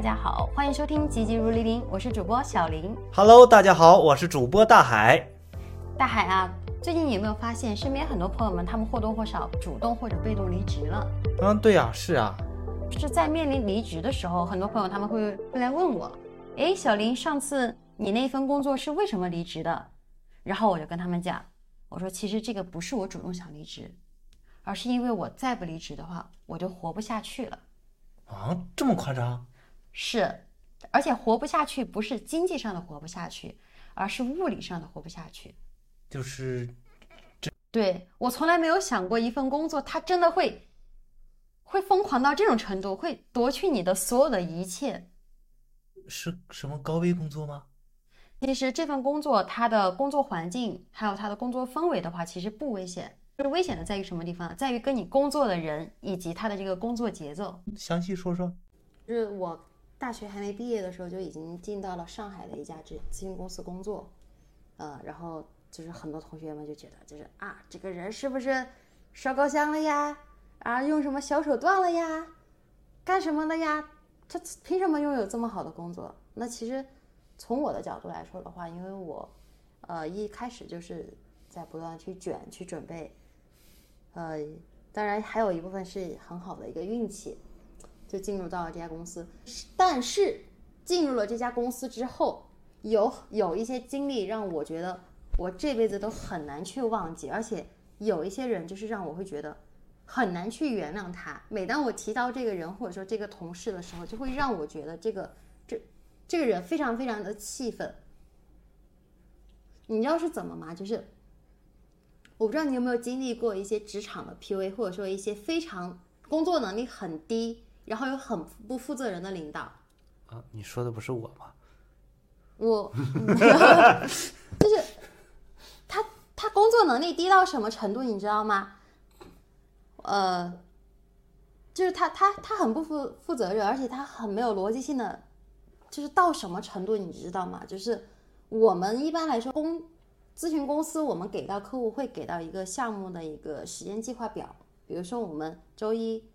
大家好，欢迎收听《急急如律令》，我是主播小林。Hello，大家好，我是主播大海。大海啊，最近你有没有发现，身边很多朋友们，他们或多或少主动或者被动离职了？嗯，对呀、是啊，就是在面临离职的时候，很多朋友他们会会来问我，诶，小林，上次你那份工作是为什么离职的？然后我就跟他们讲，我说其实这个不是我主动想离职，而是因为我再不离职的话，我就活不下去了。啊，这么夸张？是，而且活不下去不是经济上的活不下去，而是物理上的活不下去。就是这对我从来没有想过一份工作，它真的会会疯狂到这种程度，会夺去你的所有的一切。是什么高危工作吗？其实这份工作，它的工作环境还有它的工作氛围的话，其实不危险。就是危险的在于什么地方？在于跟你工作的人以及他的这个工作节奏。详细说说。就是我大学还没毕业的时候，就已经进到了上海的一家咨咨询公司工作，呃，然后就是很多同学们就觉得，就是啊，这个人是不是烧高香了呀？啊，用什么小手段了呀？干什么的呀？他凭什么拥有这么好的工作？那其实从我的角度来说的话，因为我呃一开始就是在不断去卷去准备，呃，当然还有一部分是很好的一个运气。就进入到了这家公司，但是进入了这家公司之后，有有一些经历让我觉得我这辈子都很难去忘记，而且有一些人就是让我会觉得很难去原谅他。每当我提到这个人或者说这个同事的时候，就会让我觉得这个这这个人非常非常的气愤。你知道是怎么吗？就是我不知道你有没有经历过一些职场的 PUA，或者说一些非常工作能力很低。然后有很不负责任的领导，啊，你说的不是我吗？我 就是他，他工作能力低到什么程度，你知道吗？呃，就是他他他很不负负责任，而且他很没有逻辑性的，就是到什么程度，你知道吗？就是我们一般来说公咨询公司，我们给到客户会给到一个项目的一个时间计划表，比如说我们周一。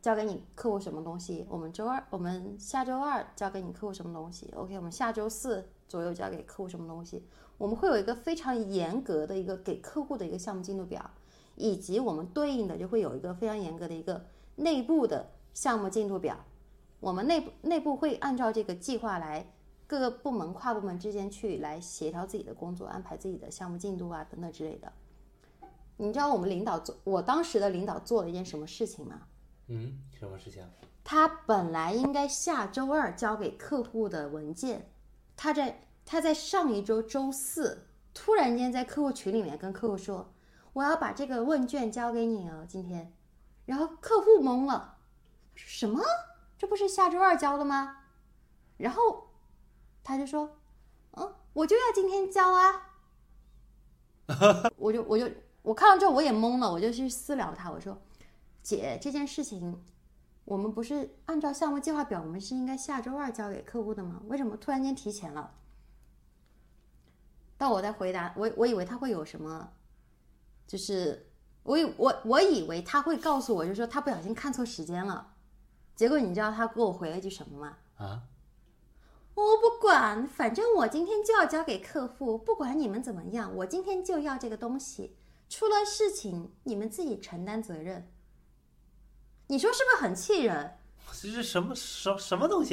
交给你客户什么东西？我们周二，我们下周二交给你客户什么东西？OK，我们下周四左右交给客户什么东西？我们会有一个非常严格的一个给客户的一个项目进度表，以及我们对应的就会有一个非常严格的一个内部的项目进度表。我们内部内部会按照这个计划来，各个部门跨部门之间去来协调自己的工作，安排自己的项目进度啊等等之类的。你知道我们领导做，我当时的领导做了一件什么事情吗？嗯，什么事情？他本来应该下周二交给客户的文件，他在他在上一周周四突然间在客户群里面跟客户说：“我要把这个问卷交给你哦，今天。”然后客户懵了，什么？这不是下周二交的吗？然后他就说：“嗯，我就要今天交啊。”我就我就我看到之后我也懵了，我就去私聊他，我说。姐，这件事情，我们不是按照项目计划表，我们是应该下周二交给客户的吗？为什么突然间提前了？到我在回答，我我以为他会有什么，就是我以我我以为他会告诉我，就是说他不小心看错时间了。结果你知道他给我回了一句什么吗？啊？我不管，反正我今天就要交给客户，不管你们怎么样，我今天就要这个东西。出了事情，你们自己承担责任。你说是不是很气人？这是什么什什么东西？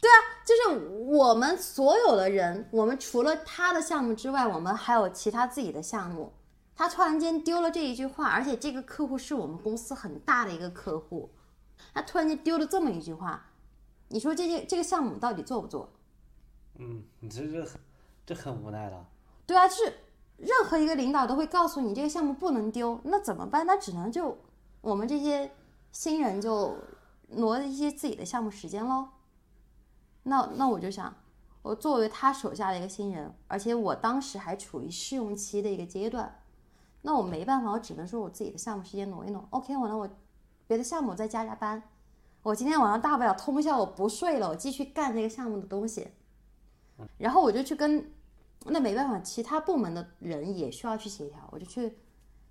对啊，就是我们所有的人，我们除了他的项目之外，我们还有其他自己的项目。他突然间丢了这一句话，而且这个客户是我们公司很大的一个客户，他突然间丢了这么一句话，你说这件这个项目到底做不做？嗯，你这这这很无奈了。对啊，就是任何一个领导都会告诉你这个项目不能丢，那怎么办？那只能就我们这些。新人就挪一些自己的项目时间喽。那那我就想，我作为他手下的一个新人，而且我当时还处于试用期的一个阶段，那我没办法，我只能说我自己的项目时间挪一挪。OK，完了我别的项目再加加班。我今天晚上大不了通宵，我不睡了，我继续干这个项目的东西。然后我就去跟，那没办法，其他部门的人也需要去协调，我就去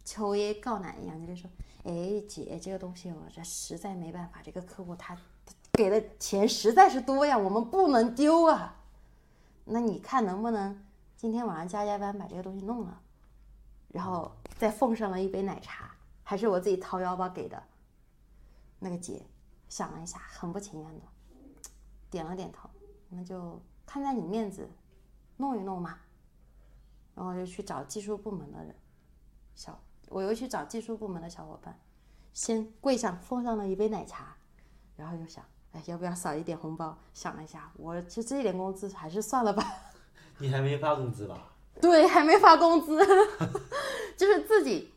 秋叶告奶一样，就是说。哎，姐，这个东西我这实在没办法，这个客户他给的钱实在是多呀，我们不能丢啊。那你看能不能今天晚上加加班把这个东西弄了，然后再奉上了一杯奶茶，还是我自己掏腰包给的。那个姐想了一下，很不情愿的，点了点头，那就看在你面子，弄一弄嘛。然后就去找技术部门的人，小我又去找技术部门的小伙伴，先跪上奉上了一杯奶茶，然后又想，哎，要不要少一点红包？想了一下，我就这一点工资还是算了吧。你还没发工资吧？对，还没发工资，就是自己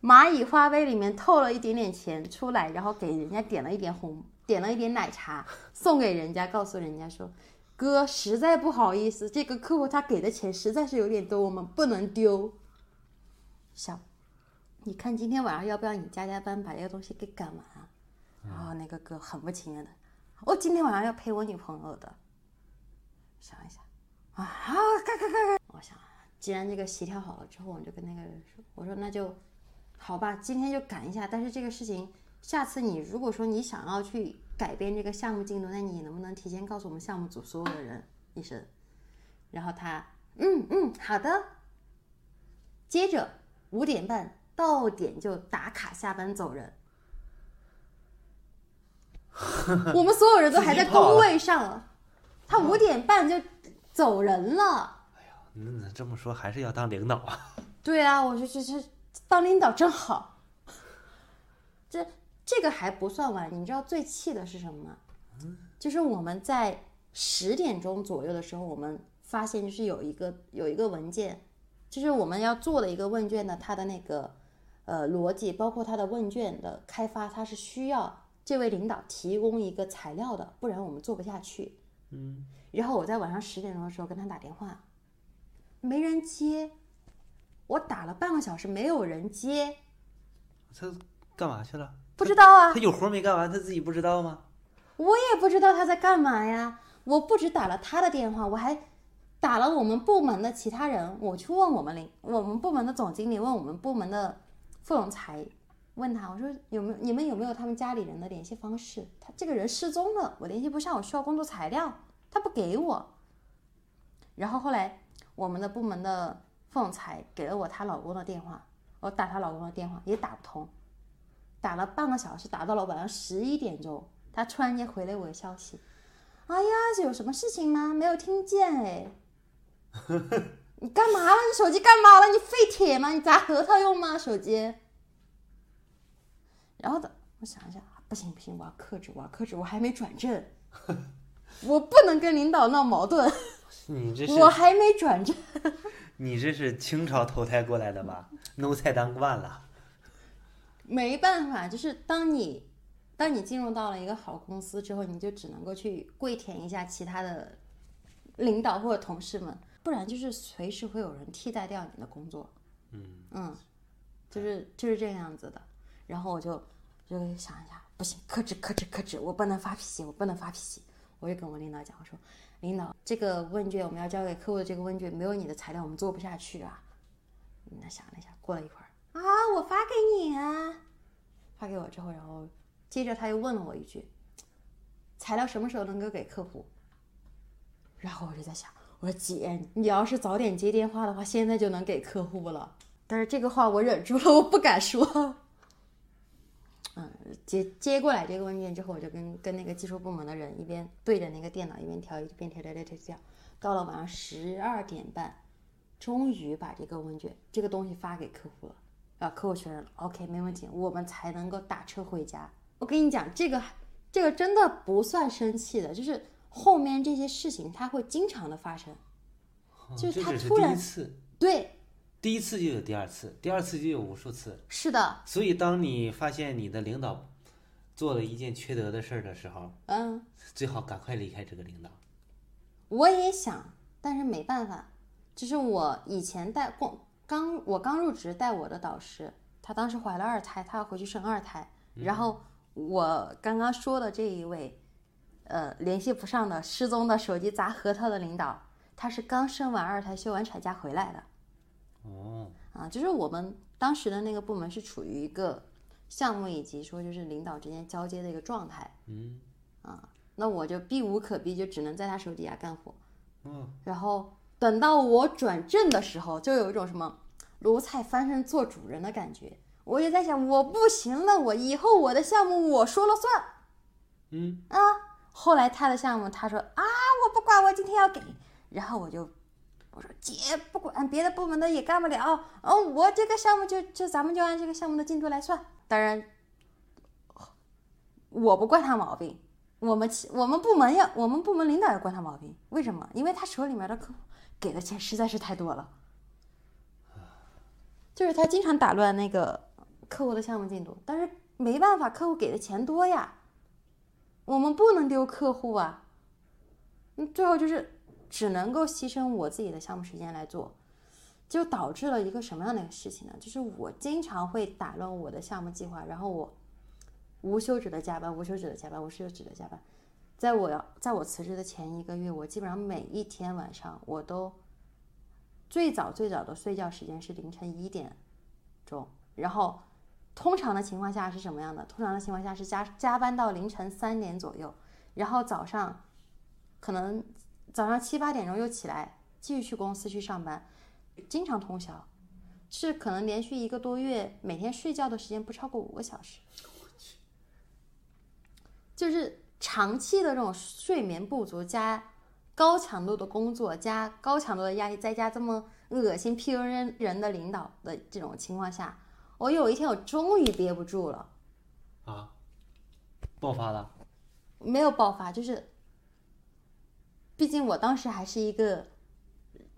蚂蚁花呗里面透了一点点钱出来，然后给人家点了一点红，点了一点奶茶送给人家，告诉人家说，哥实在不好意思，这个客户他给的钱实在是有点多，我们不能丢。小，你看今天晚上要不要你加加班把这个东西给赶完啊？然后那个哥很不情愿的，我今天晚上要陪我女朋友的。想一想。啊，好，看看看看。我想，既然这个协调好了之后，我就跟那个人说：“我说那就，好吧，今天就赶一下。但是这个事情，下次你如果说你想要去改变这个项目进度，那你能不能提前告诉我们项目组所有的人一声？”然后他，嗯嗯，好的。接着五点半到点就打卡下班走人。我们所有人都还在工位上，他五点半就。走人了。哎呀，那这么说还是要当领导啊？对啊，我说这这当领导真好。这这个还不算完，你知道最气的是什么吗？就是我们在十点钟左右的时候，我们发现就是有一个有一个文件，就是我们要做的一个问卷的，它的那个呃逻辑，包括他的问卷的开发，他是需要这位领导提供一个材料的，不然我们做不下去。嗯。然后我在晚上十点钟的时候跟他打电话，没人接，我打了半个小时没有人接，他干嘛去了？不知道啊。他有活没干完，他自己不知道吗？我也不知道他在干嘛呀。我不止打了他的电话，我还打了我们部门的其他人。我去问我们领我们部门的总经理，问我们部门的副总裁，问他我说有没有你们有没有他们家里人的联系方式？他这个人失踪了，我联系不上，我需要工作材料。他不给我，然后后来我们的部门的副总裁给了我她老公的电话，我打她老公的电话也打不通，打了半个小时，打到了晚上十一点钟，他突然间回了我消息，哎呀，是有什么事情吗？没有听见哎，你干嘛了？你手机干嘛了？你废铁吗？你砸核桃用吗？手机？然后的，我想一下，不行不行，我要克制，我要克制，我还没转正。我不能跟领导闹矛盾。你这是我还没转正。你这是清朝投胎过来的吧？奴才当惯了。没办法，就是当你当你进入到了一个好公司之后，你就只能够去跪舔一下其他的领导或者同事们，不然就是随时会有人替代掉你的工作。嗯嗯，就是就是这样子的。然后我就就想一下，不行，克制克制克制，我不能发脾气，我不能发脾气。我就跟我领导讲，我说，领导，这个问卷我们要交给客户的这个问卷没有你的材料，我们做不下去啊。那想了一下，过了一会儿啊，我发给你啊，发给我之后，然后接着他又问了我一句，材料什么时候能够给客户？然后我就在想，我说姐，你要是早点接电话的话，现在就能给客户了。但是这个话我忍住了，我不敢说。嗯，接接过来这个问卷之后，我就跟跟那个技术部门的人一边对着那个电脑一边调一边调调调调调，到了晚上十二点半，终于把这个问卷这个东西发给客户了，啊，客户确认了，OK，没问题，我们才能够打车回家。我跟你讲，这个这个真的不算生气的，就是后面这些事情它会经常的发生，就是他突然对。第一次就有第二次，第二次就有无数次。是的。所以，当你发现你的领导做了一件缺德的事儿的时候，嗯，最好赶快离开这个领导。我也想，但是没办法。就是我以前带过刚我刚入职带我的导师，她当时怀了二胎，她要回去生二胎。然后我刚刚说的这一位，呃，联系不上的、失踪的、手机砸核桃的领导，他是刚生完二胎、休完产假回来的。哦，啊，就是我们当时的那个部门是处于一个项目以及说就是领导之间交接的一个状态，嗯，啊，那我就避无可避，就只能在他手底下干活。嗯，然后等到我转正的时候，就有一种什么奴才翻身做主人的感觉。我也在想，我不行了，我以后我的项目我说了算。嗯啊，后来他的项目他说啊，我不管，我今天要给。然后我就我说姐不管，别的部门的也干不了。哦，我这个项目就就咱们就按这个项目的进度来算。当然，我不惯他毛病。我们我们部门要我们部门领导要惯他毛病，为什么？因为他手里面的客户给的钱实在是太多了，就是他经常打乱那个客户的项目进度，但是没办法，客户给的钱多呀，我们不能丢客户啊，嗯，最后就是只能够牺牲我自己的项目时间来做，就导致了一个什么样的一个事情呢？就是我经常会打乱我的项目计划，然后我。无休止的加班，无休止的加班，无休止的加班。在我要在我辞职的前一个月，我基本上每一天晚上我都最早最早的睡觉时间是凌晨一点钟，然后通常的情况下是什么样的？通常的情况下是加加班到凌晨三点左右，然后早上可能早上七八点钟又起来继续去公司去上班，经常通宵，是可能连续一个多月每天睡觉的时间不超过五个小时。就是长期的这种睡眠不足，加高强度的工作，加高强度的压力，再加这么恶心 PUA 人的领导的这种情况下，我有一天我终于憋不住了，啊，爆发了，没有爆发，就是，毕竟我当时还是一个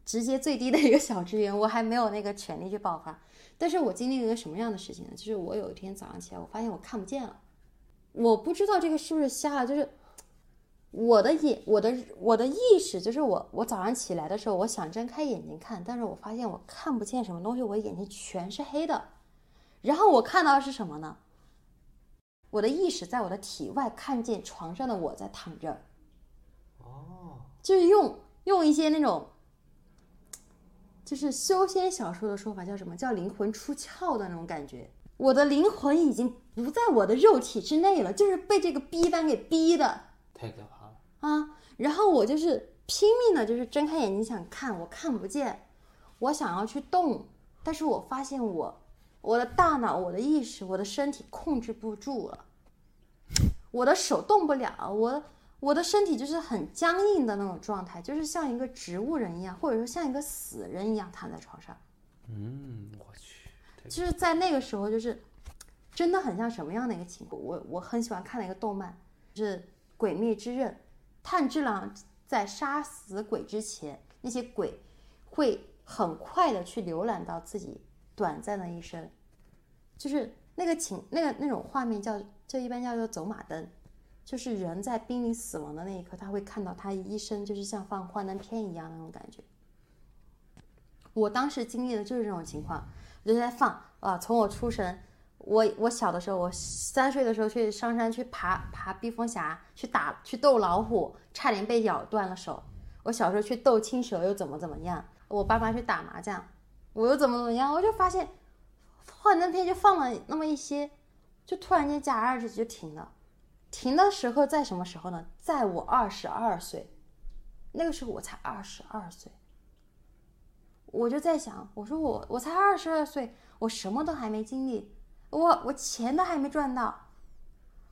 直接最低的一个小职员，我还没有那个权利去爆发。但是我经历了一个什么样的事情呢？就是我有一天早上起来，我发现我看不见了。我不知道这个是不是瞎了，就是我的眼，我的我的意识，就是我我早上起来的时候，我想睁开眼睛看，但是我发现我看不见什么东西，我眼睛全是黑的。然后我看到的是什么呢？我的意识在我的体外看见床上的我在躺着，哦，就是用用一些那种，就是修仙小说的说法叫什么叫灵魂出窍的那种感觉。我的灵魂已经不在我的肉体之内了，就是被这个逼班给逼的太可怕了，啊！然后我就是拼命的，就是睁开眼睛想看，我看不见，我想要去动，但是我发现我我的大脑、我的意识、我的身体控制不住了，我的手动不了，我我的身体就是很僵硬的那种状态，就是像一个植物人一样，或者说像一个死人一样躺在床上。嗯，我去，就是在那个时候，就是真的很像什么样的一个情况？我我很喜欢看的一个动漫，就是《鬼灭之刃》，炭治郎在杀死鬼之前，那些鬼会很快的去浏览到自己短暂的一生，就是那个情那个那种画面叫就一般叫做走马灯，就是人在濒临死亡的那一刻，他会看到他一生就是像放幻灯片一样那种感觉。我当时经历的就是这种情况，我就在放啊，从我出生，我我小的时候，我三岁的时候去上山去爬爬避风峡，去打去斗老虎，差点被咬断了手。我小时候去斗青蛇又怎么怎么样？我爸妈去打麻将，我又怎么怎么样？我就发现幻灯片就放了那么一些，就突然间戛然而止就停了。停的时候在什么时候呢？在我二十二岁，那个时候我才二十二岁。我就在想，我说我我才二十二岁，我什么都还没经历，我我钱都还没赚到，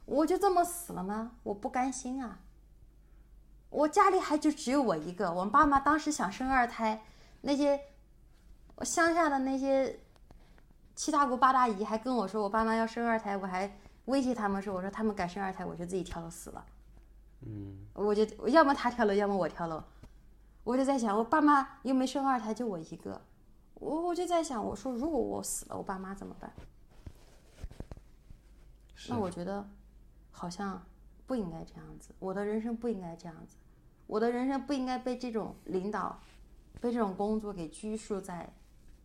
我就这么死了吗？我不甘心啊！我家里还就只有我一个，我爸妈当时想生二胎，那些我乡下的那些七大姑八大姨还跟我说，我爸妈要生二胎，我还威胁他们说，我说他们敢生二胎，我就自己跳楼死了。嗯，我就要么他跳楼，要么我跳楼。我就在想，我爸妈又没生二胎，就我一个，我我就在想，我说如果我死了，我爸妈怎么办？那我觉得好像不应该这样子，我的人生不应该这样子，我的人生不应该被这种领导、被这种工作给拘束在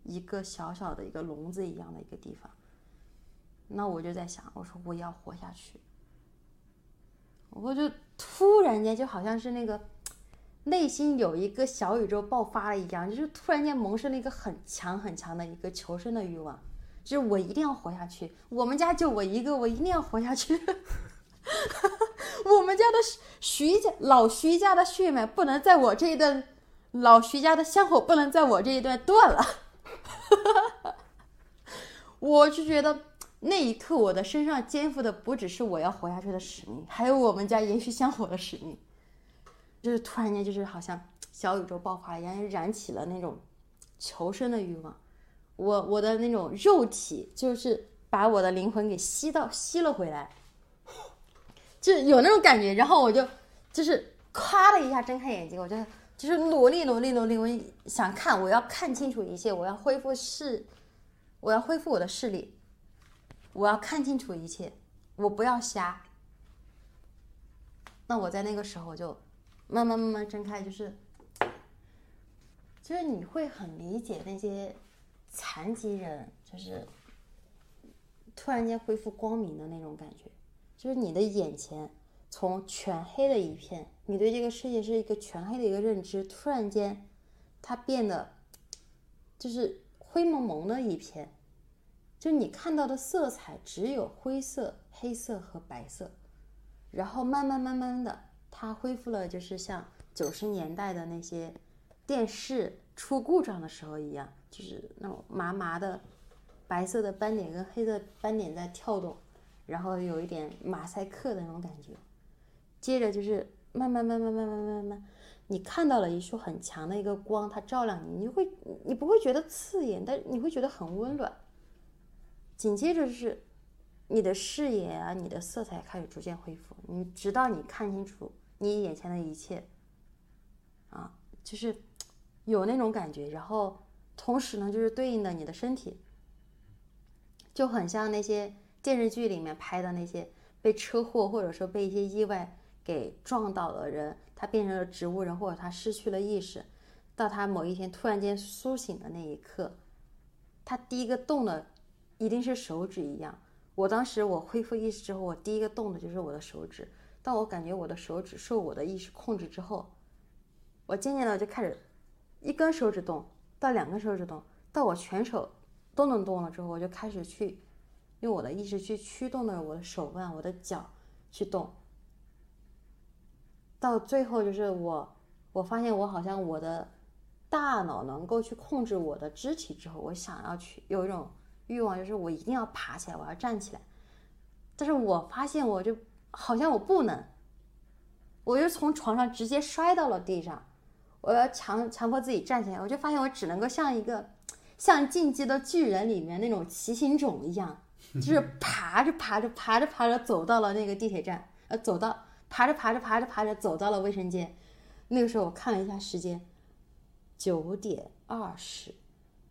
一个小小的一个笼子一样的一个地方。那我就在想，我说我要活下去，我就突然间就好像是那个内心有一个小宇宙爆发了一样，就是突然间萌生了一个很强很强的一个求生的欲望。就是我一定要活下去，我们家就我一个，我一定要活下去。我们家的徐家老徐家的血脉不能在我这一段，老徐家的香火不能在我这一段断了。哈 哈我就觉得那一刻我的身上肩负的不只是我要活下去的使命，还有我们家延续香火的使命。就是突然间，就是好像小宇宙爆发一样，燃起了那种求生的欲望。我我的那种肉体就是把我的灵魂给吸到吸了回来，就有那种感觉。然后我就就是咔的一下睁开眼睛，我就就是努力努力努力，我想看，我要看清楚一切，我要恢复视，我要恢复我的视力，我要看清楚一切，我不要瞎。那我在那个时候就。慢慢慢慢睁开，就是，就是你会很理解那些残疾人，就是突然间恢复光明的那种感觉，就是你的眼前从全黑的一片，你对这个世界是一个全黑的一个认知，突然间它变得就是灰蒙蒙的一片，就你看到的色彩只有灰色、黑色和白色，然后慢慢慢慢的。它恢复了，就是像九十年代的那些电视出故障的时候一样，就是那种麻麻的白色的斑点跟黑色斑点在跳动，然后有一点马赛克的那种感觉。接着就是慢慢慢慢慢慢慢慢，你看到了一束很强的一个光，它照亮你，你会你不会觉得刺眼，但你会觉得很温暖。紧接着是你的视野啊，你的色彩开始逐渐恢复，你直到你看清楚。你眼前的一切，啊，就是有那种感觉，然后同时呢，就是对应的你的身体，就很像那些电视剧里面拍的那些被车祸或者说被一些意外给撞倒的人，他变成了植物人，或者他失去了意识，到他某一天突然间苏醒的那一刻，他第一个动的一定是手指一样。我当时我恢复意识之后，我第一个动的就是我的手指。当我感觉我的手指受我的意识控制之后，我渐渐的就开始一根手指动，到两根手指动，到我全手都能动了之后，我就开始去用我的意识去驱动的我的手腕、我的脚去动。到最后就是我，我发现我好像我的大脑能够去控制我的肢体之后，我想要去有一种欲望，就是我一定要爬起来，我要站起来。但是我发现我就。好像我不能，我就从床上直接摔到了地上。我要强强迫自己站起来，我就发现我只能够像一个像《进击的巨人》里面那种骑行种一样，就是 爬着爬着爬着爬着走到了那个地铁站，呃，走到爬着爬着爬着爬着走到了卫生间。那个时候我看了一下时间，九点二十，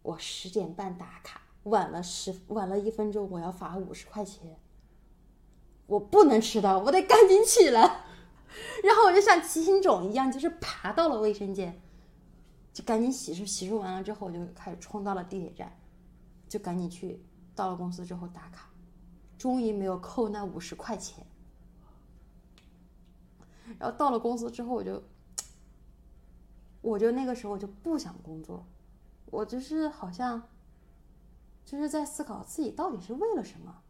我十点半打卡，晚了十晚了一分钟，我要罚五十块钱。我不能迟到，我得赶紧起来。然后我就像骑行种一样，就是爬到了卫生间，就赶紧洗漱，洗漱完了之后，我就开始冲到了地铁站，就赶紧去。到了公司之后打卡，终于没有扣那五十块钱。然后到了公司之后，我就，我就那个时候我就不想工作，我就是好像，就是在思考自己到底是为了什么。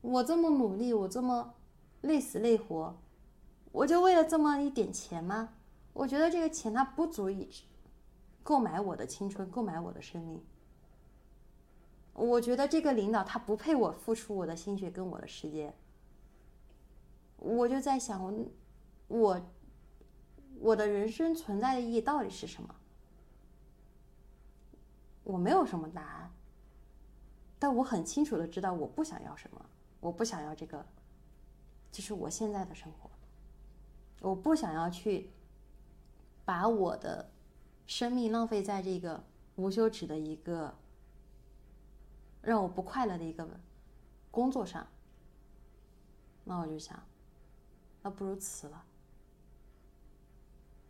我这么努力，我这么累死累活，我就为了这么一点钱吗？我觉得这个钱它不足以购买我的青春，购买我的生命。我觉得这个领导他不配我付出我的心血跟我的时间。我就在想，我我我的人生存在的意义到底是什么？我没有什么答案，但我很清楚的知道我不想要什么。我不想要这个，就是我现在的生活。我不想要去把我的生命浪费在这个无休止的一个让我不快乐的一个工作上。那我就想，那不如辞了。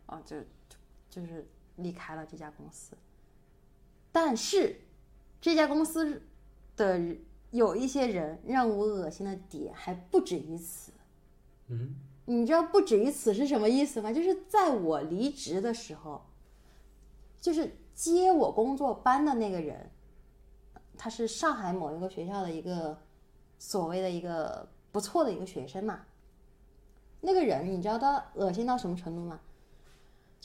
哦，就就就是离开了这家公司。但是这家公司的。有一些人让我恶心的点还不止于此，嗯，你知道不止于此是什么意思吗？就是在我离职的时候，就是接我工作班的那个人，他是上海某一个学校的一个所谓的一个不错的一个学生嘛。那个人，你知道他恶心到什么程度吗？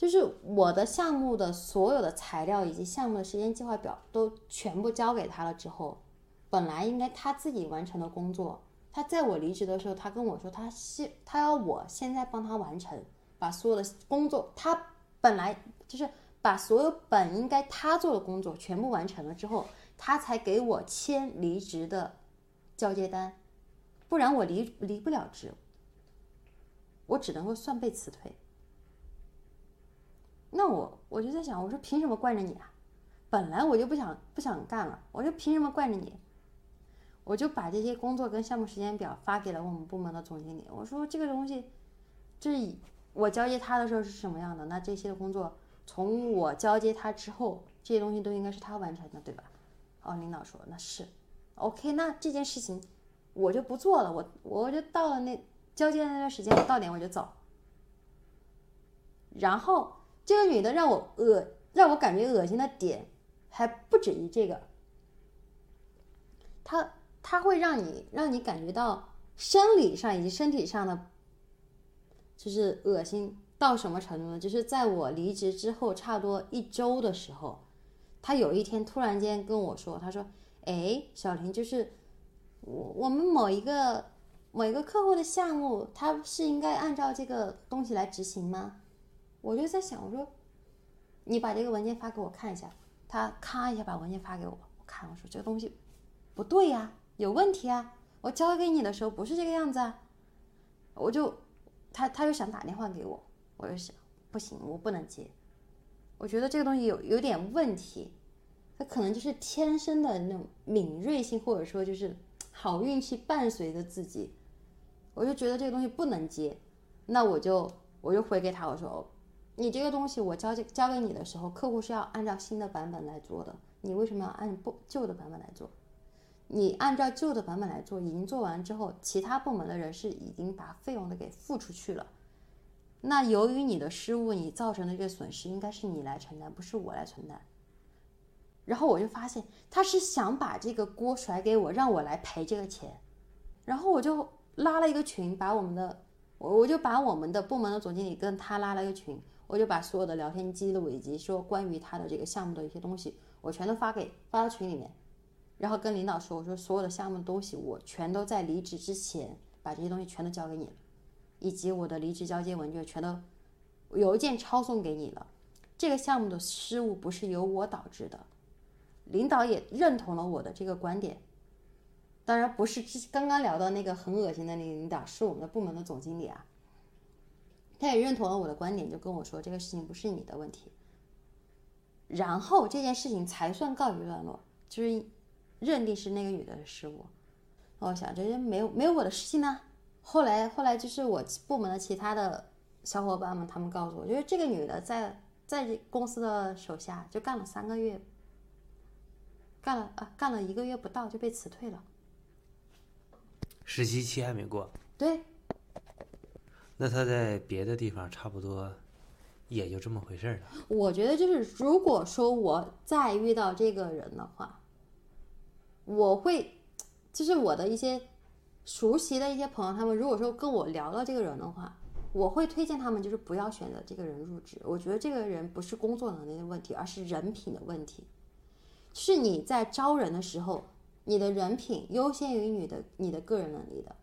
就是我的项目的所有的材料以及项目的时间计划表都全部交给他了之后，本来应该他自己完成的工作，他在我离职的时候，他跟我说他现他要我现在帮他完成，把所有的工作，他本来就是把所有本应该他做的工作全部完成了之后，他才给我签离职的交接单，不然我离离不了职，我只能够算被辞退。那我我就在想，我说凭什么惯着你啊？本来我就不想不想干了，我就凭什么惯着你？我就把这些工作跟项目时间表发给了我们部门的总经理。我说这个东西，这我交接他的时候是什么样的？那这些工作从我交接他之后，这些东西都应该是他完成的，对吧？哦，领导说那是，OK，那这件事情我就不做了，我我就到了那交接的那段时间，到点我就走。然后。这个女的让我恶，让我感觉恶心的点还不止于这个。她她会让你让你感觉到生理上以及身体上的，就是恶心到什么程度呢？就是在我离职之后差不多一周的时候，她有一天突然间跟我说：“她说，哎，小林，就是我我们某一个某一个客户的项目，他是应该按照这个东西来执行吗？”我就在想，我说，你把这个文件发给我看一下。他咔一下把文件发给我，我看，我说这个东西不对呀，有问题啊！我交给你的时候不是这个样子啊！我就，他他又想打电话给我，我就想，不行，我不能接。我觉得这个东西有有点问题，他可能就是天生的那种敏锐性，或者说就是好运气伴随着自己。我就觉得这个东西不能接，那我就我就回给他，我说。你这个东西我交给交给你的时候，客户是要按照新的版本来做的。你为什么要按不旧的版本来做？你按照旧的版本来做，已经做完之后，其他部门的人是已经把费用的给付出去了。那由于你的失误，你造成的这个损失应该是你来承担，不是我来承担。然后我就发现他是想把这个锅甩给我，让我来赔这个钱。然后我就拉了一个群，把我们的我我就把我们的部门的总经理跟他拉了一个群。我就把所有的聊天记录以及说关于他的这个项目的一些东西，我全都发给发到群里面，然后跟领导说，我说所有的项目的东西我全都在离职之前把这些东西全都交给你了，以及我的离职交接文件全都邮件抄送给你了。这个项目的失误不是由我导致的，领导也认同了我的这个观点。当然不是刚刚聊到那个很恶心的那个领导，是我们的部门的总经理啊。他也认同了我的观点，就跟我说这个事情不是你的问题，然后这件事情才算告一段落，就是认定是那个女的失误。我想这没有没有我的事情呢。后来后来就是我部门的其他的小伙伴们，他们告诉我，就是这个女的在在公司的手下就干了三个月，干了啊干了一个月不到就被辞退了，实习期还没过。对。那他在别的地方差不多，也就这么回事儿了。我觉得就是，如果说我再遇到这个人的话，我会，就是我的一些熟悉的一些朋友，他们如果说跟我聊到这个人的话，我会推荐他们就是不要选择这个人入职。我觉得这个人不是工作能力的问题，而是人品的问题。是你在招人的时候，你的人品优先于你的你的个人能力的，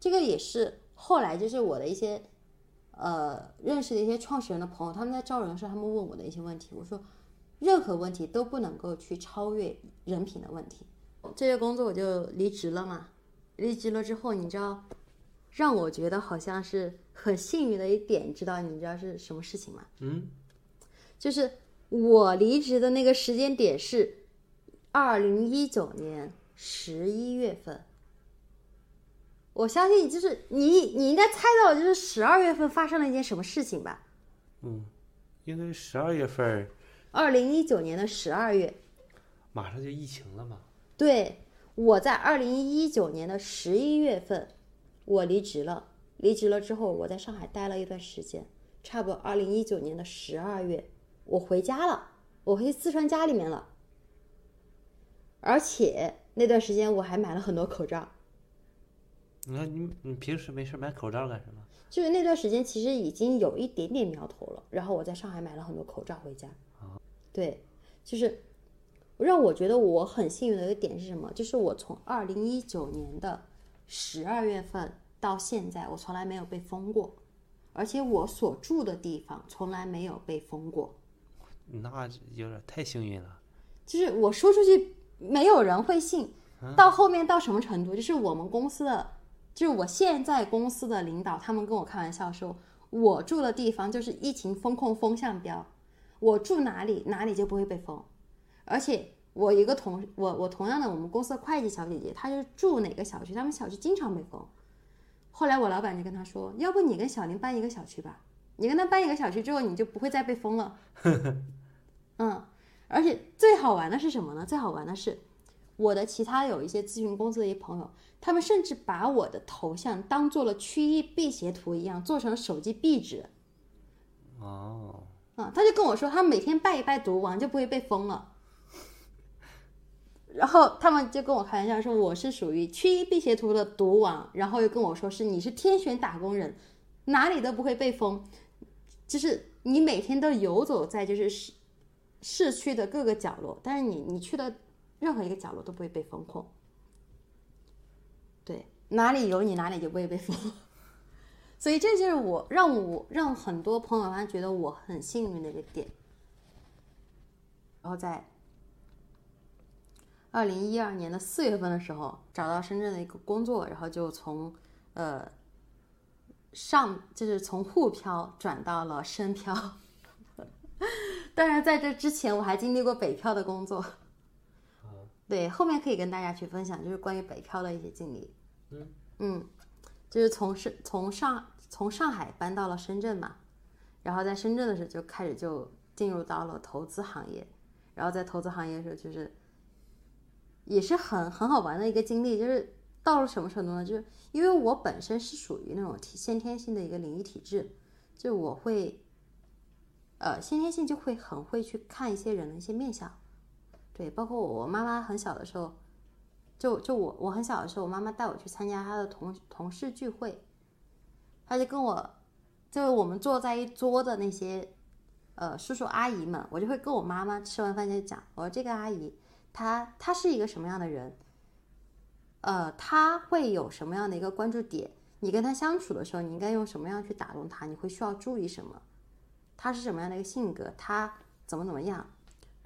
这个也是。后来就是我的一些，呃，认识的一些创始人的朋友，他们在招人的时候，他们问我的一些问题，我说，任何问题都不能够去超越人品的问题。这些工作我就离职了嘛，离职了之后，你知道，让我觉得好像是很幸运的一点，知道你知道是什么事情吗？嗯，就是我离职的那个时间点是二零一九年十一月份。我相信，就是你，你应该猜到，就是十二月份发生了一件什么事情吧？嗯，应该十二月份。二零一九年的十二月，马上就疫情了嘛？对，我在二零一九年的十一月份，我离职了。离职了之后，我在上海待了一段时间，差不多二零一九年的十二月，我回家了，我回四川家里面了。而且那段时间我还买了很多口罩。你看你你平时没事买口罩干什么？就是那段时间其实已经有一点点苗头了，然后我在上海买了很多口罩回家。啊对，就是让我觉得我很幸运的一个点是什么？就是我从二零一九年的十二月份到现在，我从来没有被封过，而且我所住的地方从来没有被封过。那有点太幸运了。就是我说出去，没有人会信。到后面到什么程度？就是我们公司的，就是我现在公司的领导，他们跟我开玩笑说，我住的地方就是疫情风控风向标，我住哪里哪里就不会被封。而且我一个同我我同样的我们公司的会计小姐姐，她就住哪个小区，他们小区经常被封。后来我老板就跟她说，要不你跟小林搬一个小区吧，你跟他搬一个小区之后，你就不会再被封了。嗯，而且最好玩的是什么呢？最好玩的是。我的其他有一些咨询公司的一些朋友，他们甚至把我的头像当做了区域辟邪图一样，做成手机壁纸。哦，啊，他就跟我说，他每天拜一拜毒王就不会被封了。然后他们就跟我开玩笑说，我是属于区域辟邪图的毒王，然后又跟我说是你是天选打工人，哪里都不会被封，就是你每天都游走在就是市市区的各个角落，但是你你去的。任何一个角落都不会被封控，对，哪里有你哪里就不会被封，所以这就是我让我让很多朋友们觉得我很幸运的一个点。然后在二零一二年的四月份的时候，找到深圳的一个工作，然后就从呃上就是从沪漂转到了深漂，当然在这之前我还经历过北漂的工作。对，后面可以跟大家去分享，就是关于北漂的一些经历。嗯嗯，就是从深从上从上海搬到了深圳嘛，然后在深圳的时候就开始就进入到了投资行业，然后在投资行业的时候就是也是很很好玩的一个经历，就是到了什么程度呢？就是因为我本身是属于那种先天性的一个灵异体质，就我会呃先天性就会很会去看一些人的一些面相。对，包括我，我妈妈很小的时候，就就我我很小的时候，我妈妈带我去参加她的同同事聚会，她就跟我，就是我们坐在一桌的那些，呃叔叔阿姨们，我就会跟我妈妈吃完饭就讲，我说这个阿姨，她她是一个什么样的人，呃，她会有什么样的一个关注点，你跟她相处的时候，你应该用什么样去打动她，你会需要注意什么，她是什么样的一个性格，她怎么怎么样。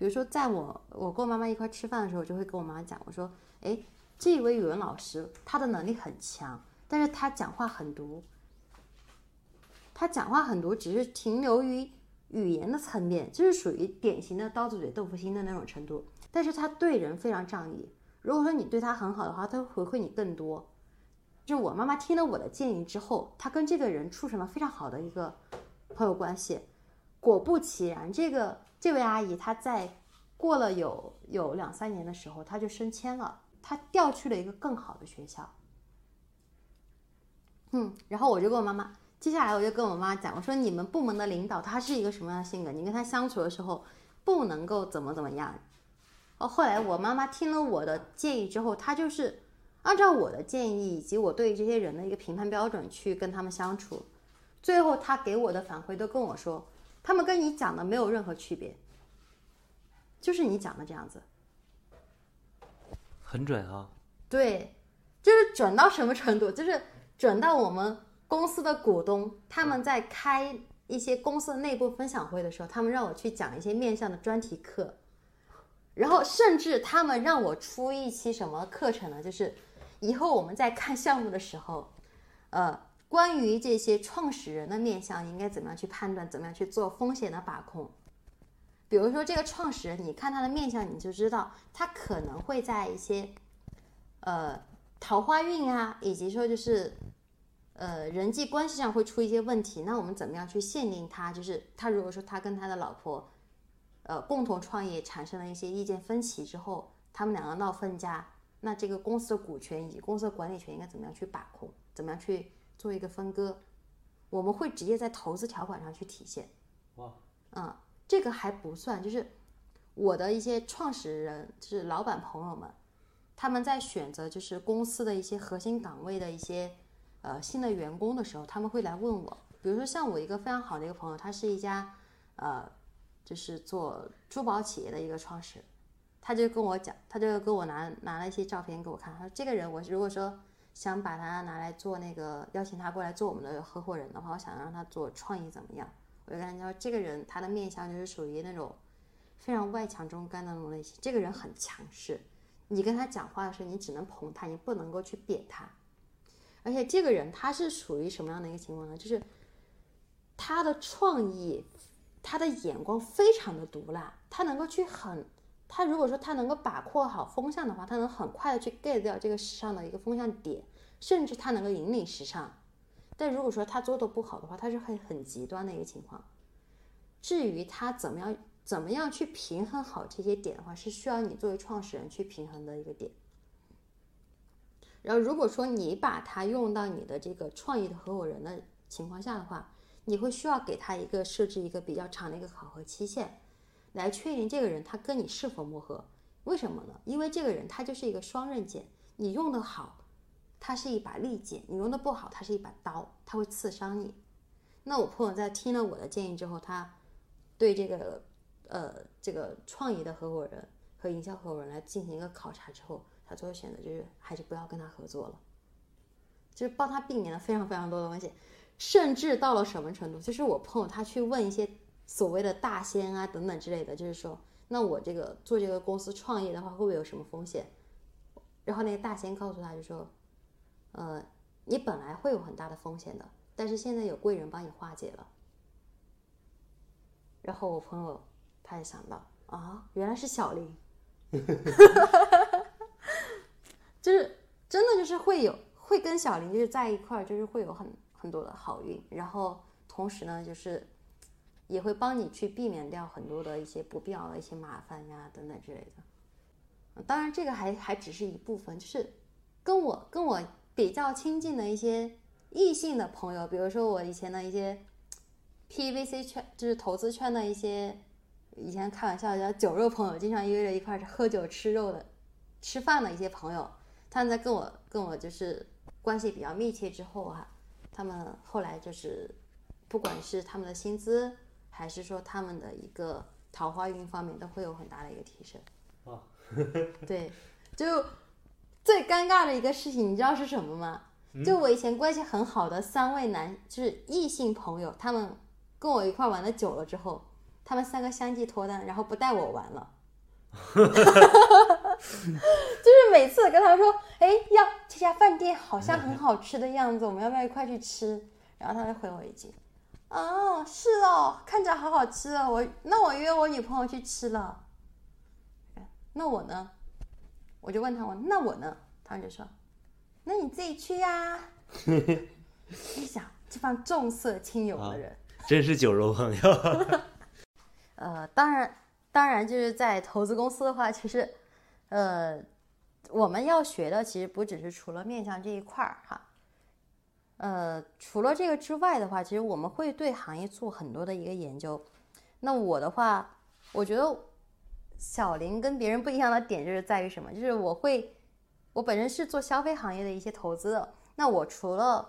比如说，在我我跟我妈妈一块吃饭的时候，我就会跟我妈妈讲，我说，哎，这位语文老师，他的能力很强，但是他讲话很毒，他讲话很毒，只是停留于语言的层面，就是属于典型的刀子嘴豆腐心的那种程度。但是他对人非常仗义，如果说你对他很好的话，他会回馈你更多。就我妈妈听了我的建议之后，她跟这个人处成了非常好的一个朋友关系。果不其然，这个。这位阿姨，她在过了有有两三年的时候，她就升迁了，她调去了一个更好的学校。嗯，然后我就跟我妈妈，接下来我就跟我妈讲，我说你们部门的领导他是一个什么样的性格？你跟他相处的时候不能够怎么怎么样。哦，后来我妈妈听了我的建议之后，她就是按照我的建议以及我对这些人的一个评判标准去跟他们相处，最后她给我的反馈都跟我说。他们跟你讲的没有任何区别，就是你讲的这样子，很准啊。对，就是准到什么程度？就是准到我们公司的股东他们在开一些公司的内部分享会的时候，他们让我去讲一些面向的专题课，然后甚至他们让我出一期什么课程呢？就是以后我们在看项目的时候，呃。关于这些创始人的面相，应该怎么样去判断？怎么样去做风险的把控？比如说，这个创始人，你看他的面相，你就知道他可能会在一些，呃，桃花运啊，以及说就是，呃，人际关系上会出一些问题。那我们怎么样去限定他？就是他如果说他跟他的老婆，呃，共同创业产生了一些意见分歧之后，他们两个闹分家，那这个公司的股权以及公司的管理权应该怎么样去把控？怎么样去？做一个分割，我们会直接在投资条款上去体现。哇，嗯，这个还不算，就是我的一些创始人，就是老板朋友们，他们在选择就是公司的一些核心岗位的一些呃新的员工的时候，他们会来问我，比如说像我一个非常好的一个朋友，他是一家呃就是做珠宝企业的一个创始人，他就跟我讲，他就跟我拿拿了一些照片给我看，他说这个人我如果说想把他拿来做那个邀请他过来做我们的合伙人的话，我想让他做创意怎么样？我就跟他说，这个人他的面相就是属于那种非常外强中干的那种类型，这个人很强势。你跟他讲话的时候，你只能捧他，你不能够去贬他。而且这个人他是属于什么样的一个情况呢？就是他的创意，他的眼光非常的毒辣，他能够去很，他如果说他能够把握好风向的话，他能很快的去 get 掉这个时尚的一个风向点，甚至他能够引领时尚。但如果说他做的不好的话，他是会很极端的一个情况。至于他怎么样？怎么样去平衡好这些点的话，是需要你作为创始人去平衡的一个点。然后，如果说你把它用到你的这个创意的合伙人的情况下的话，你会需要给他一个设置一个比较长的一个考核期限，来确定这个人他跟你是否磨合。为什么呢？因为这个人他就是一个双刃剑，你用的好，他是一把利剑；你用的不好，他是一把刀，他会刺伤你。那我朋友在听了我的建议之后，他对这个。呃，这个创意的合伙人和营销合伙人来进行一个考察之后，他最后选择就是还是不要跟他合作了，就是帮他避免了非常非常多的东西，甚至到了什么程度？就是我朋友他去问一些所谓的大仙啊等等之类的，就是说，那我这个做这个公司创业的话，会不会有什么风险？然后那个大仙告诉他就说，呃，你本来会有很大的风险的，但是现在有贵人帮你化解了。然后我朋友。他也想到啊，原来是小林，就是真的就是会有会跟小林就是在一块儿，就是会有很很多的好运，然后同时呢，就是也会帮你去避免掉很多的一些不必要的一些麻烦呀等等之类的。当然，这个还还只是一部分，就是跟我跟我比较亲近的一些异性的朋友，比如说我以前的一些 PVC 圈，就是投资圈的一些。以前开玩笑叫酒肉朋友，经常约着一块喝酒吃肉的、吃饭的一些朋友，他们在跟我跟我就是关系比较密切之后哈，他们后来就是不管是他们的薪资，还是说他们的一个桃花运方面，都会有很大的一个提升。哦，对，就最尴尬的一个事情，你知道是什么吗？就我以前关系很好的三位男，就是异性朋友，他们跟我一块玩的久了之后。他们三个相继脱单，然后不带我玩了，就是每次跟他们说，哎，要这家饭店好像很好吃的样子，我们要不要一块去吃？然后他就回我一句，哦，是哦，看着好好吃哦，我那我约我女朋友去吃了。那我呢？我就问他我那我呢？他们就说，那你自己去呀。你想这帮重色轻友的人，真是酒肉朋友。呃，当然，当然就是在投资公司的话，其实，呃，我们要学的其实不只是除了面向这一块儿哈，呃，除了这个之外的话，其实我们会对行业做很多的一个研究。那我的话，我觉得小林跟别人不一样的点就是在于什么？就是我会，我本身是做消费行业的一些投资的，那我除了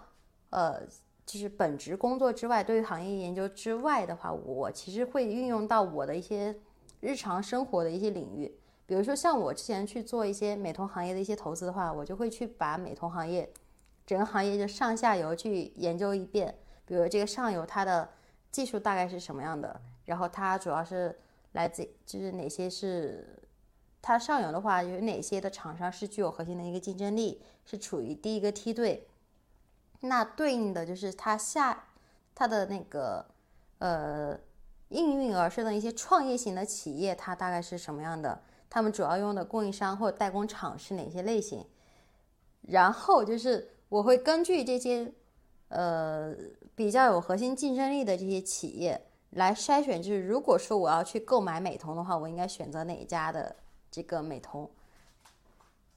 呃。就是本职工作之外，对于行业研究之外的话，我其实会运用到我的一些日常生活的一些领域。比如说，像我之前去做一些美瞳行业的一些投资的话，我就会去把美瞳行业整个行业就上下游去研究一遍。比如这个上游它的技术大概是什么样的，然后它主要是来自就是哪些是它上游的话，有哪些的厂商是具有核心的一个竞争力，是处于第一个梯队。那对应的就是它下它的那个呃应运而生的一些创业型的企业，它大概是什么样的？他们主要用的供应商或者代工厂是哪些类型？然后就是我会根据这些呃比较有核心竞争力的这些企业来筛选，就是如果说我要去购买美瞳的话，我应该选择哪一家的这个美瞳？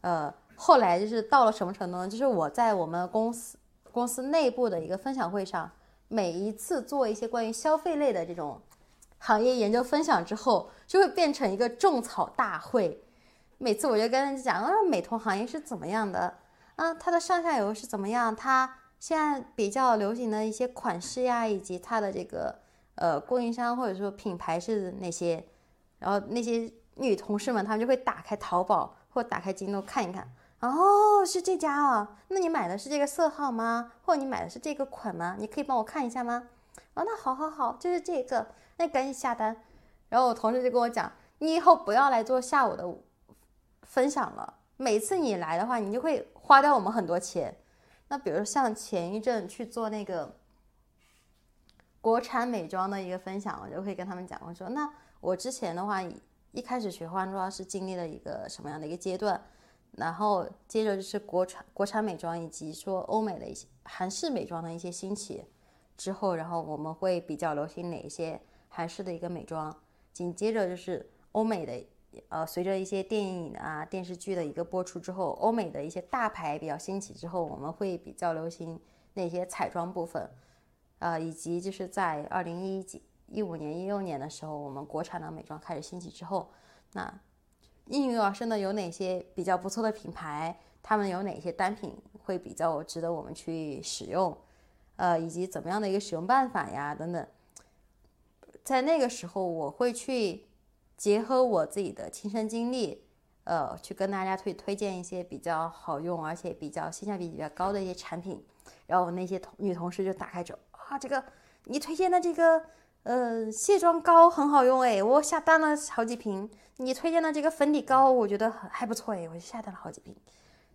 呃，后来就是到了什么程度呢？就是我在我们公司。公司内部的一个分享会上，每一次做一些关于消费类的这种行业研究分享之后，就会变成一个种草大会。每次我就跟人家讲，啊，美瞳行业是怎么样的，啊，它的上下游是怎么样，它现在比较流行的一些款式呀，以及它的这个呃供应商或者说品牌是哪些，然后那些女同事们她们就会打开淘宝或打开京东看一看，哦，是这家啊，那你买的是这个色号吗？或者你买的是这个款吗？你可以帮我看一下吗？哦，那好好好，就是这个，那赶紧下单。然后我同事就跟我讲，你以后不要来做下午的分享了，每次你来的话，你就会花掉我们很多钱。那比如像前一阵去做那个国产美妆的一个分享，我就会跟他们讲，我说那我之前的话，一开始学化妆是经历了一个什么样的一个阶段，然后接着就是国产国产美妆以及说欧美的一些韩式美妆的一些兴起之后，然后我们会比较流行哪一些韩式的一个美妆，紧接着就是欧美的。呃，随着一些电影啊、电视剧的一个播出之后，欧美的一些大牌比较兴起之后，我们会比较流行那些彩妆部分，呃，以及就是在二零一几、一五年、一六年的时候，我们国产的美妆开始兴起之后，那应运而生的有哪些比较不错的品牌？他们有哪些单品会比较值得我们去使用？呃，以及怎么样的一个使用办法呀？等等，在那个时候，我会去。结合我自己的亲身经历，呃，去跟大家推推荐一些比较好用，而且比较性价比比较高的一些产品。然后我那些同女同事就打开之后，啊，这个你推荐的这个呃卸妆膏很好用哎，我下单了好几瓶。你推荐的这个粉底膏，我觉得还还不错哎，我就下单了好几瓶。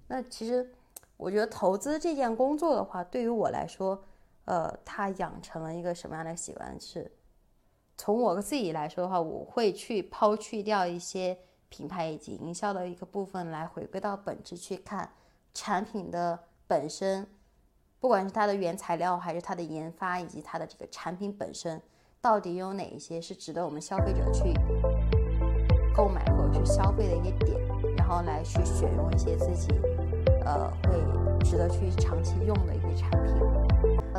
那其实我觉得投资这件工作的话，对于我来说，呃，它养成了一个什么样的习惯是？从我自己来说的话，我会去抛去掉一些品牌以及营销的一个部分，来回归到本质去看产品的本身，不管是它的原材料，还是它的研发，以及它的这个产品本身，到底有哪一些是值得我们消费者去购买或者是消费的一些点，然后来去选用一些自己呃会值得去长期用的一些产品。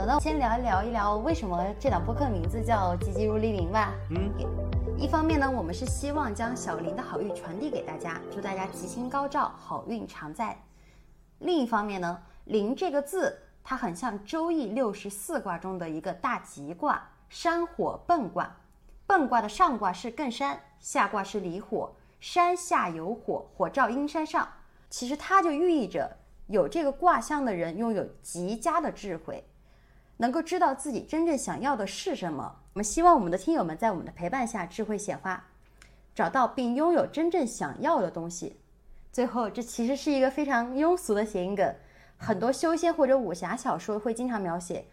呃，那先聊一聊一聊为什么这档播客名字叫“吉吉如黎明”吧。嗯，一方面呢，我们是希望将小林的好运传递给大家，祝大家吉星高照，好运常在。另一方面呢，“林”这个字，它很像《周易》六十四卦中的一个大吉卦——山火艮卦。艮卦的上卦是艮山，下卦是离火，山下有火，火照阴山上。其实它就寓意着有这个卦象的人拥有极佳的智慧。能够知道自己真正想要的是什么。我们希望我们的听友们在我们的陪伴下智慧显化，找到并拥有真正想要的东西。最后，这其实是一个非常庸俗的谐音梗，很多修仙或者武侠小说会经常描写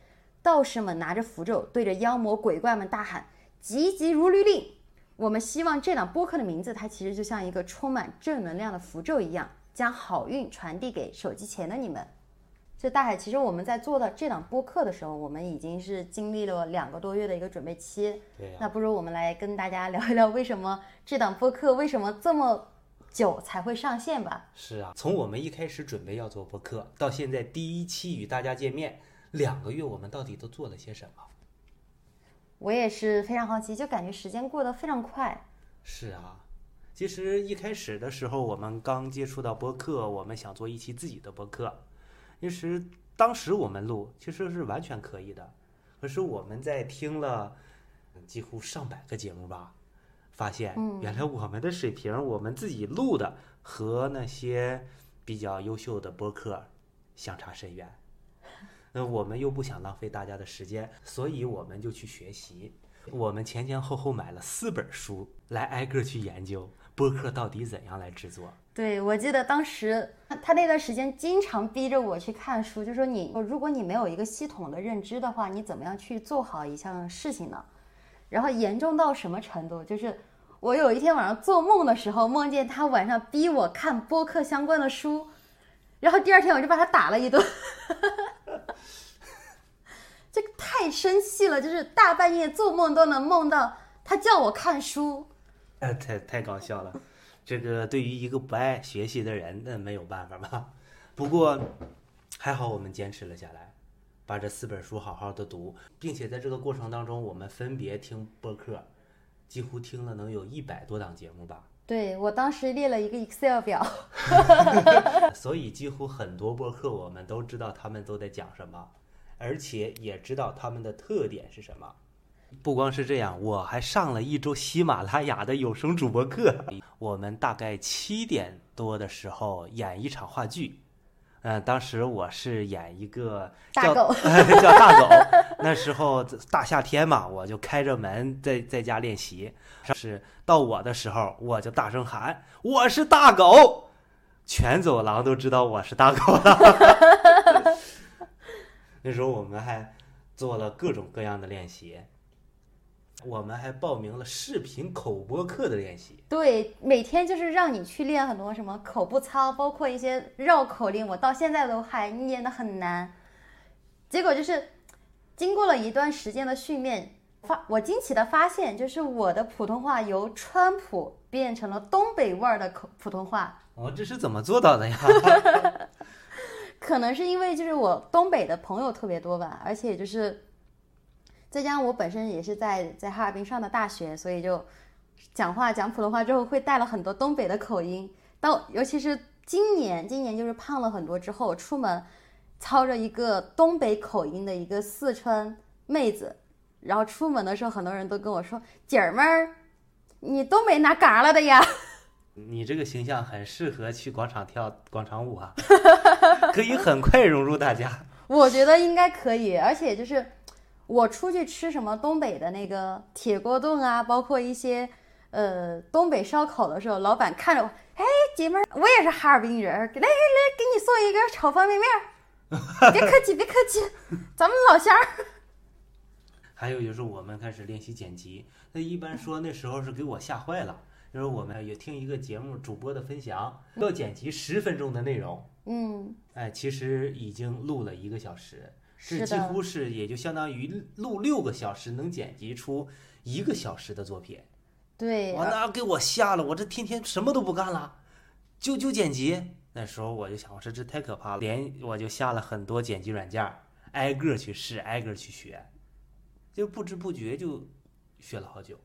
道士们拿着符咒对着妖魔鬼怪们大喊“急急如律令”。我们希望这档播客的名字，它其实就像一个充满正能量的符咒一样，将好运传递给手机前的你们。就大海，其实我们在做的这档播客的时候，我们已经是经历了两个多月的一个准备期。对。那不如我们来跟大家聊一聊，为什么这档播客为什么这么久才会上线吧？是啊，从我们一开始准备要做播客，到现在第一期与大家见面，两个月我们到底都做了些什么？我也是非常好奇，就感觉时间过得非常快。是啊，其实一开始的时候，我们刚接触到播客，我们想做一期自己的播客。其实当时我们录其实是完全可以的，可是我们在听了几乎上百个节目吧，发现原来我们的水平，我们自己录的和那些比较优秀的播客相差甚远。那我们又不想浪费大家的时间，所以我们就去学习。我们前前后后买了四本书来挨个去研究播客到底怎样来制作。对，我记得当时他那段时间经常逼着我去看书，就说你如果你没有一个系统的认知的话，你怎么样去做好一项事情呢？然后严重到什么程度？就是我有一天晚上做梦的时候，梦见他晚上逼我看播客相关的书，然后第二天我就把他打了一顿，这个太生气了，就是大半夜做梦都能梦到他叫我看书，呃，太太搞笑了。这个对于一个不爱学习的人，那没有办法吧。不过还好我们坚持了下来，把这四本书好好的读，并且在这个过程当中，我们分别听播客，几乎听了能有一百多档节目吧。对我当时列了一个 Excel 表，所以几乎很多播客我们都知道他们都在讲什么，而且也知道他们的特点是什么。不光是这样，我还上了一周喜马拉雅的有声主播课。我们大概七点多的时候演一场话剧，嗯，当时我是演一个叫大狗 叫大狗。那时候大夏天嘛，我就开着门在在家练习。是到我的时候，我就大声喊：“我是大狗！”全走廊都知道我是大狗了。那时候我们还做了各种各样的练习，我们还报名了视频口播课的练习。对，每天就是让你去练很多什么口部操，包括一些绕口令，我到现在都还念得很难。结果就是经过了一段时间的训练，发我惊奇的发现，就是我的普通话由川普变成了东北味儿的口普通话。哦，这是怎么做到的呀？可能是因为就是我东北的朋友特别多吧，而且就是再加上我本身也是在在哈尔滨上的大学，所以就讲话讲普通话之后会带了很多东北的口音。到尤其是今年，今年就是胖了很多之后，出门操着一个东北口音的一个四川妹子，然后出门的时候，很多人都跟我说：“姐儿们儿，你东北哪嘎了的呀？” 你这个形象很适合去广场跳广场舞啊，可以很快融入大家。我觉得应该可以，而且就是我出去吃什么东北的那个铁锅炖啊，包括一些呃东北烧烤的时候，老板看着我，哎，姐们儿，我也是哈尔滨人儿，来来来，给你送一个炒方便面儿，别客气别客气，咱们老乡儿。还有就是我们开始练习剪辑，那一般说那时候是给我吓坏了，就是我们也听一个节目主播的分享，要剪辑十分钟的内容，嗯，哎，其实已经录了一个小时，这是，几乎是也就相当于录六个小时能剪辑出一个小时的作品。对，我那给我吓了，我这天天什么都不干了，就就剪辑。那时候我就想，我说这太可怕了，连我就下了很多剪辑软件，挨个去试，挨个去学，就不知不觉就学了好久。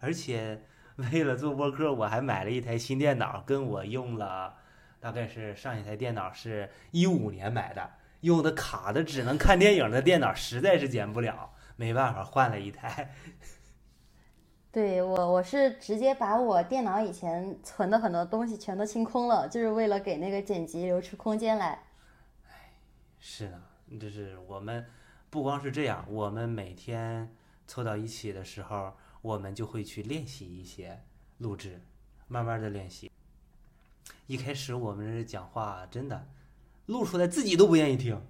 而且为了做播客，我还买了一台新电脑，跟我用了大概是上一台电脑是一五年买的，用的卡的只能看电影的电脑实在是剪不了，没办法换了一台。对我我是直接把我电脑以前存的很多东西全都清空了，就是为了给那个剪辑留出空间来。是的，就是我们不光是这样，我们每天凑到一起的时候，我们就会去练习一些录制，慢慢的练习。一开始我们这讲话真的录出来自己都不愿意听，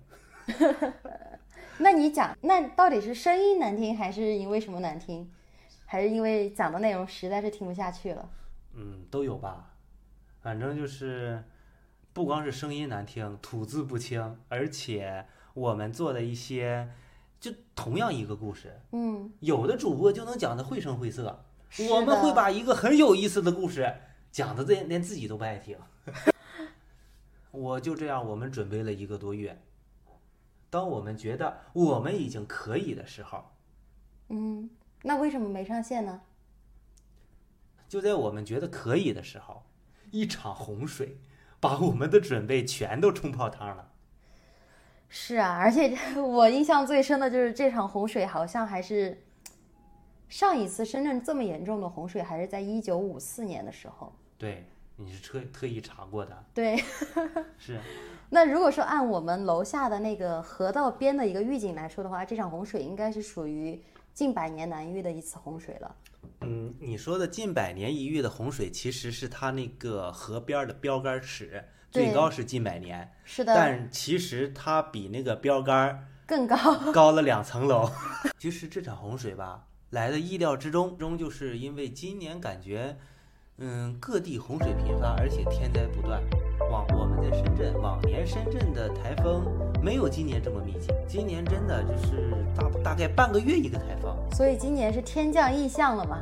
那你讲，那到底是声音难听，还是因为什么难听？还是因为讲的内容实在是听不下去了？嗯，都有吧。反正就是不光是声音难听，吐字不清，而且我们做的一些，就同样一个故事，嗯，有的主播就能讲得绘声绘色，我们会把一个很有意思的故事讲的连连自己都不爱听。我就这样，我们准备了一个多月。当我们觉得我们已经可以的时候，嗯，那为什么没上线呢？就在我们觉得可以的时候，一场洪水把我们的准备全都冲泡汤了。是啊，而且我印象最深的就是这场洪水，好像还是上一次深圳这么严重的洪水，还是在一九五四年的时候。对，你是特特意查过的，对，是那如果说按我们楼下的那个河道边的一个预警来说的话，这场洪水应该是属于近百年难遇的一次洪水了。嗯，你说的近百年一遇的洪水，其实是它那个河边的标杆尺最高是近百年，是的，但其实它比那个标杆更高。高了两层楼。其实这场洪水吧，来的意料之中，中就是因为今年感觉，嗯，各地洪水频发，而且天灾不断。往我们在深圳，往年深圳的台风没有今年这么密集，今年真的就是大大概半个月一个台风。所以今年是天降异象了嘛？